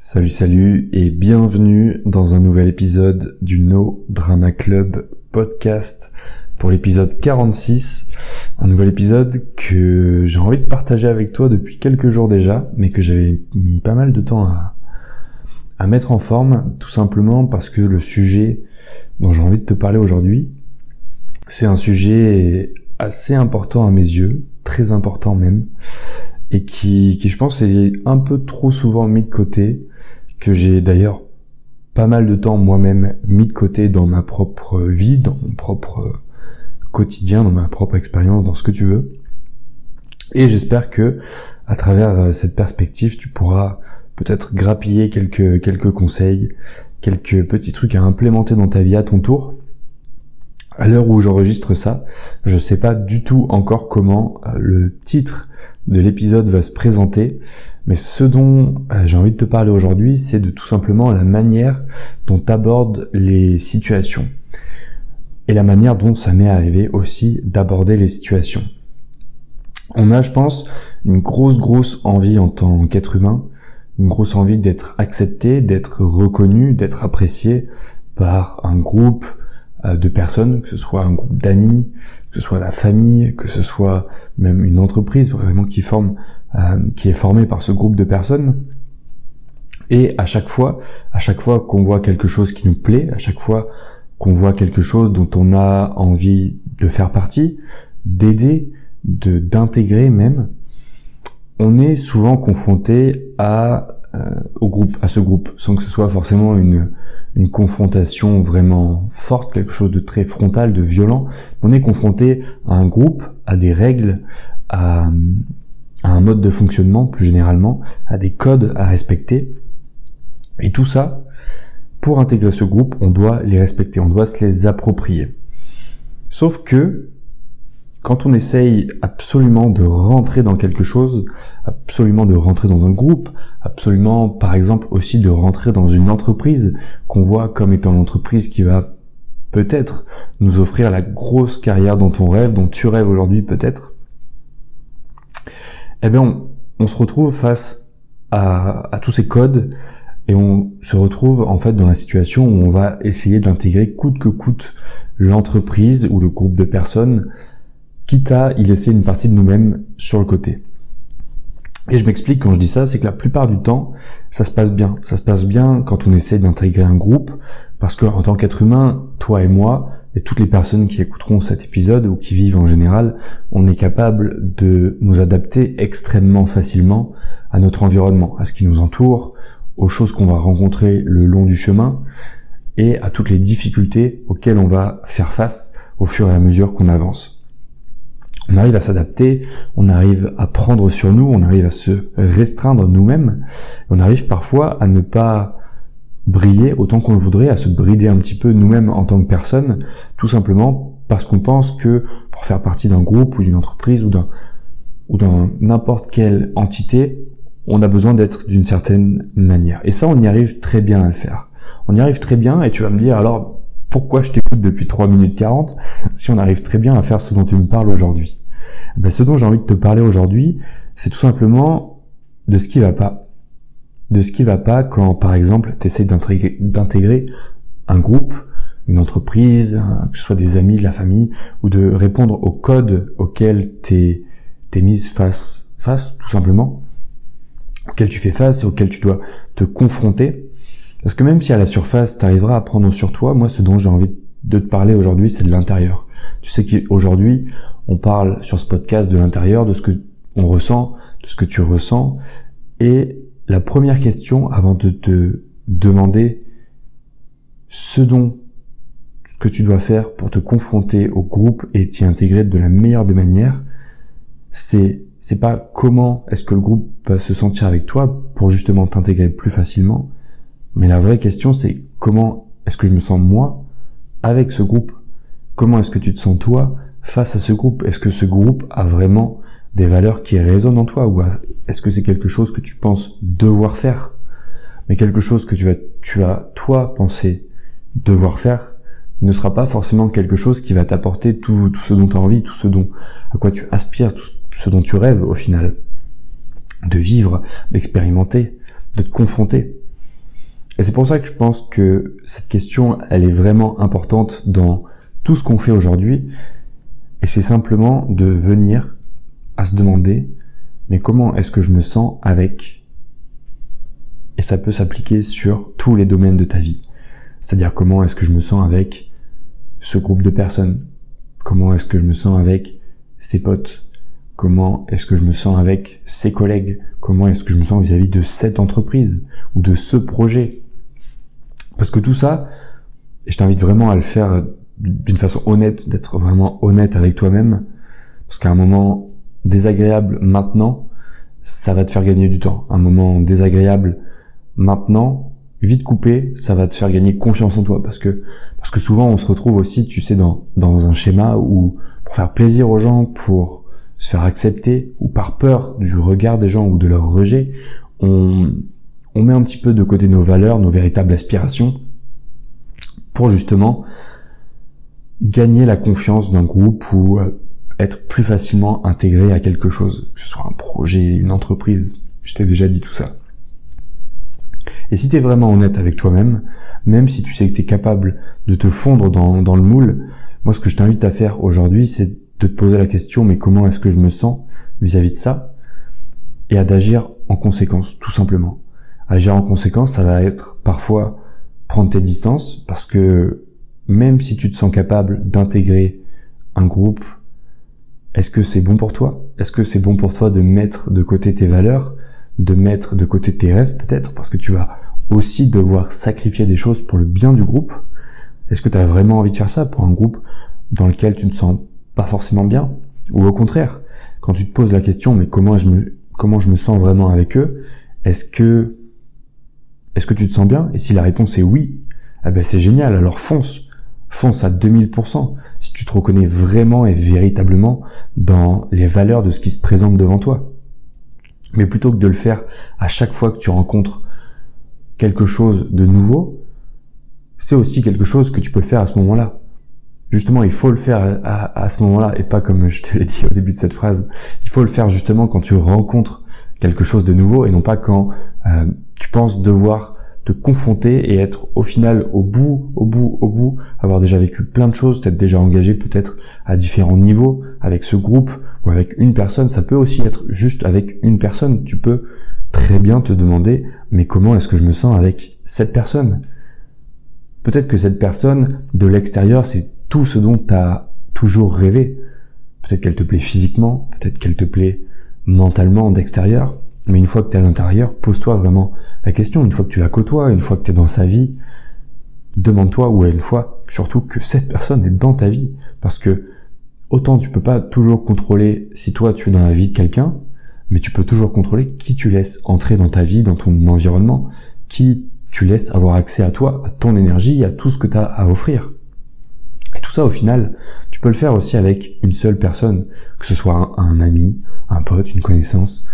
Salut salut et bienvenue dans un nouvel épisode du No Drama Club podcast pour l'épisode 46. Un nouvel épisode que j'ai envie de partager avec toi depuis quelques jours déjà, mais que j'avais mis pas mal de temps à, mettre en forme, tout simplement parce que le sujet dont j'ai envie de te parler aujourd'hui, c'est un sujet assez important à mes yeux, très important même, et qui, qui je pense est un peu trop souvent mis de côté, que j'ai d'ailleurs pas mal de temps moi-même mis de côté dans ma propre vie, dans mon propre quotidien, dans ma propre expérience, dans ce que tu veux. Et j'espère que à travers euh, cette perspective, tu pourras peut-être grappiller quelques quelques conseils, quelques petits trucs à implémenter dans ta vie à ton tour à l'heure où j'enregistre ça, je sais pas du tout encore comment euh, le titre de l'épisode va se présenter, mais ce dont euh, j'ai envie de te parler aujourd'hui, c'est de tout simplement la manière dont abordes les situations et la manière dont ça m'est arrivé aussi d'aborder les situations. On a, je pense, une grosse, grosse envie en tant qu'être humain, une grosse envie d'être accepté, d'être reconnu, d'être apprécié par un groupe, de personnes, que ce soit un groupe d'amis, que ce soit la famille, que ce soit même une entreprise vraiment qui forme, euh, qui est formée par ce groupe de personnes. Et à chaque fois, à chaque fois qu'on voit quelque chose qui nous plaît, à chaque fois qu'on voit quelque chose dont on a envie de faire partie, d'aider, de d'intégrer même, on est souvent confronté à au groupe, à ce groupe, sans que ce soit forcément une une confrontation vraiment forte, quelque chose de très frontal, de violent. On est confronté à un groupe, à des règles, à, un mode de fonctionnement plus généralement, à des codes à respecter. Et tout ça, pour intégrer ce groupe, on doit les respecter, on doit se les approprier. Sauf que quand on essaye absolument de rentrer dans quelque chose, absolument de rentrer dans un groupe, absolument par exemple aussi de rentrer dans une entreprise qu'on voit comme étant l'entreprise qui va peut-être nous offrir la grosse carrière dont on rêve, dont tu rêves aujourd'hui peut-être, eh bien on, se retrouve face à, à tous ces codes et on se retrouve en fait dans la situation où on va essayer d'intégrer coûte que coûte l'entreprise ou le groupe de personnes quitte à y laisser une partie de nous-mêmes sur le côté. Et je m'explique quand je dis ça, c'est que la plupart du temps, ça se passe bien. Ça se passe bien quand on essaie d'intégrer un groupe, parce que en tant qu'être humain, toi et moi, et toutes les personnes qui écouteront cet épisode ou qui vivent en général, on est capable de nous adapter extrêmement facilement à notre environnement, à ce qui nous entoure, aux choses qu'on va rencontrer le long du chemin et à toutes les difficultés auxquelles on va faire face au fur et à mesure qu'on avance on arrive à s'adapter, on arrive à prendre sur nous, on arrive à se restreindre nous-mêmes, on arrive parfois à ne pas briller autant qu'on le voudrait, à se brider un petit peu nous-mêmes en tant que personne, tout simplement parce qu'on pense que pour faire partie d'un groupe ou d'une entreprise ou d'un ou dans n'importe quelle entité, on a besoin d'être d'une certaine manière. Et ça, on y arrive très bien à le faire. On y arrive très bien et tu vas me dire alors pourquoi je t'écoute depuis 3 minutes 40 si on arrive très bien à faire ce dont tu me parles aujourd'hui ben, Ce dont j'ai envie de te parler aujourd'hui, c'est tout simplement de ce qui va pas. De ce qui va pas quand, par exemple, tu d'intégrer un groupe, une entreprise, que ce soit des amis, de la famille, ou de répondre aux codes auxquels t'es es mise face, face, tout simplement, auxquels tu fais face et auxquels tu dois te confronter. Parce que même si à la surface, tu arriveras à prendre sur toi, moi, ce dont j'ai envie de te parler aujourd'hui, c'est de l'intérieur. Tu sais qu'aujourd'hui, on parle sur ce podcast de l'intérieur, de ce que on ressent, de ce que tu ressens. Et la première question, avant de te demander ce dont ce que tu dois faire pour te confronter au groupe et t'y intégrer de la meilleure des manières, c'est c'est pas comment est-ce que le groupe va se sentir avec toi pour justement t'intégrer plus facilement, mais la vraie question, c'est comment est-ce que je me sens moi avec ce groupe? Comment est-ce que tu te sens toi face à ce groupe? Est-ce que ce groupe a vraiment des valeurs qui résonnent en toi? Ou est-ce que c'est quelque chose que tu penses devoir faire? Mais quelque chose que tu vas tu vas toi penser devoir faire ne sera pas forcément quelque chose qui va t'apporter tout, ce dont tu as envie, tout ce dont à quoi tu aspires, tout ce dont tu rêves au final. De vivre, d'expérimenter, de te confronter. Et c'est pour ça que je pense que cette question, elle est vraiment importante dans tout ce qu'on fait aujourd'hui. Et c'est simplement de venir à se demander, mais comment est-ce que je me sens avec? Et ça peut s'appliquer sur tous les domaines de ta vie. C'est-à-dire comment est-ce que je me sens avec ce groupe de personnes? Comment est-ce que je me sens avec ses potes? Comment est-ce que je me sens avec ses collègues? Comment est-ce que je me sens vis-à-vis de cette entreprise ou de ce projet? Parce que tout ça, je t'invite vraiment à le faire d'une façon honnête, d'être vraiment honnête avec toi-même, parce qu'à un moment désagréable maintenant, ça va te faire gagner du temps. Un moment désagréable maintenant, vite coupé, ça va te faire gagner confiance en toi, parce que parce que souvent on se retrouve aussi, tu sais, dans dans un schéma où pour faire plaisir aux gens, pour se faire accepter, ou par peur du regard des gens ou de leur rejet, on, on met un petit peu de côté nos valeurs, nos véritables aspirations, pour justement gagner la confiance d'un groupe ou euh, être plus facilement intégré à quelque chose, que ce soit un projet, une entreprise. Je t'ai déjà dit tout ça. Et si tu es vraiment honnête avec toi-même, même si tu sais que tu es capable de te fondre dans, dans le moule, moi ce que je t'invite à faire aujourd'hui, c'est de te poser la question, mais comment est-ce que je me sens vis-à-vis de ça Et à d'agir en conséquence, tout simplement. Agir en conséquence, ça va être parfois prendre tes distances, parce que même si tu te sens capable d'intégrer un groupe, est-ce que c'est bon pour toi? Est-ce que c'est bon pour toi de mettre de côté tes valeurs, de mettre de côté tes rêves peut-être, parce que tu vas aussi devoir sacrifier des choses pour le bien du groupe. Est-ce que tu as vraiment envie de faire ça pour un groupe dans lequel tu ne sens pas forcément bien? Ou au contraire, quand tu te poses la question, mais comment je me, comment je me sens vraiment avec eux, est-ce que, est-ce que tu te sens bien? Et si la réponse est oui, eh ben c'est génial, alors fonce. Fonce à 2000%. Si tu te reconnais vraiment et véritablement dans les valeurs de ce qui se présente devant toi. Mais plutôt que de le faire à chaque fois que tu rencontres quelque chose de nouveau, c'est aussi quelque chose que tu peux faire à ce moment-là justement, il faut le faire à, ce moment-là et pas comme je te l'ai dit au début de cette phrase. Il faut le faire justement quand tu rencontres quelque chose de nouveau et non pas quand euh, tu penses devoir te confronter et être au final au bout, au bout, au bout, avoir déjà vécu plein de choses, t'être déjà engagé peut-être à différents niveaux avec ce groupe ou avec une personne. Ça peut aussi être juste avec une personne. Tu peux très bien te demander mais comment est-ce que je me sens avec cette personne? Peut-être que cette personne de l'extérieur c'est tout ce dont tu as toujours rêvé. Peut-être qu'elle te plaît physiquement, peut-être qu'elle te plaît mentalement d'extérieur, mais une fois que tu es à l'intérieur, pose-toi vraiment la question, une fois que tu la côtoies, une fois que tu es dans sa vie, demande-toi ou une fois surtout que cette personne est dans ta vie parce que autant tu peux pas toujours contrôler si toi tu es dans la vie de quelqu'un, mais tu peux toujours contrôler qui tu laisses entrer dans ta vie, dans ton environnement, qui tu laisses avoir accès à toi, à ton énergie, à tout ce que tu as à offrir. Et tout ça, au final, tu peux le faire aussi avec une seule personne, que ce soit un, ami, un pote, une connaissance,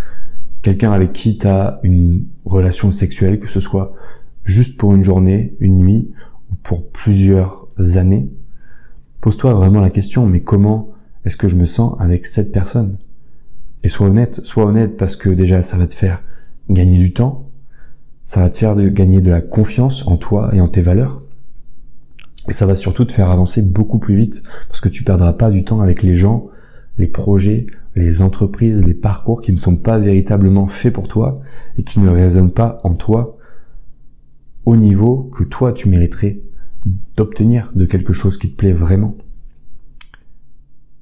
quelqu'un avec qui tu as une relation sexuelle, que ce soit juste pour une journée, une nuit, ou pour plusieurs années. Pose-toi vraiment la question, mais comment est-ce que je me sens avec cette personne? Et sois honnête, sois honnête parce que déjà ça va te faire gagner du temps, ça va te faire de gagner de la confiance en toi et en tes valeurs, et ça va surtout te faire avancer beaucoup plus vite parce que tu perdras pas du temps avec les gens, les projets, les entreprises, les parcours qui ne sont pas véritablement faits pour toi et qui ne résonnent pas en toi au niveau que toi tu mériterais d'obtenir de quelque chose qui te plaît vraiment.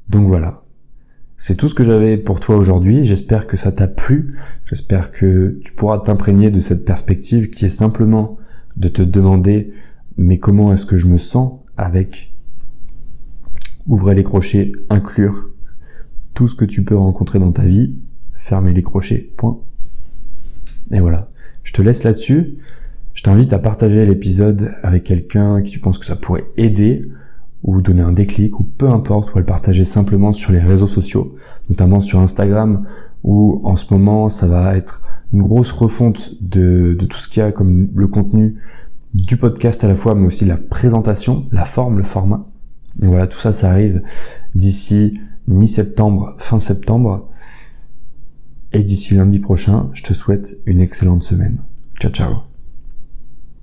Donc voilà. C'est tout ce que j'avais pour toi aujourd'hui. J'espère que ça t'a plu. J'espère que tu pourras t'imprégner de cette perspective qui est simplement de te demander mais comment est-ce que je me sens avec ouvrez les crochets, inclure tout ce que tu peux rencontrer dans ta vie, fermer les crochets, point. Et voilà. Je te laisse là-dessus. Je t'invite à partager l'épisode avec quelqu'un qui tu penses que ça pourrait aider ou donner un déclic ou peu importe ou à le partager simplement sur les réseaux sociaux, notamment sur Instagram où en ce moment ça va être une grosse refonte de, tout ce qu'il y a comme le contenu du podcast à la fois, mais aussi la présentation, la forme, le format. voilà, tout ça, ça arrive d'ici mi-septembre, fin septembre. Et d'ici lundi prochain, je te souhaite une excellente semaine. Ciao, ciao.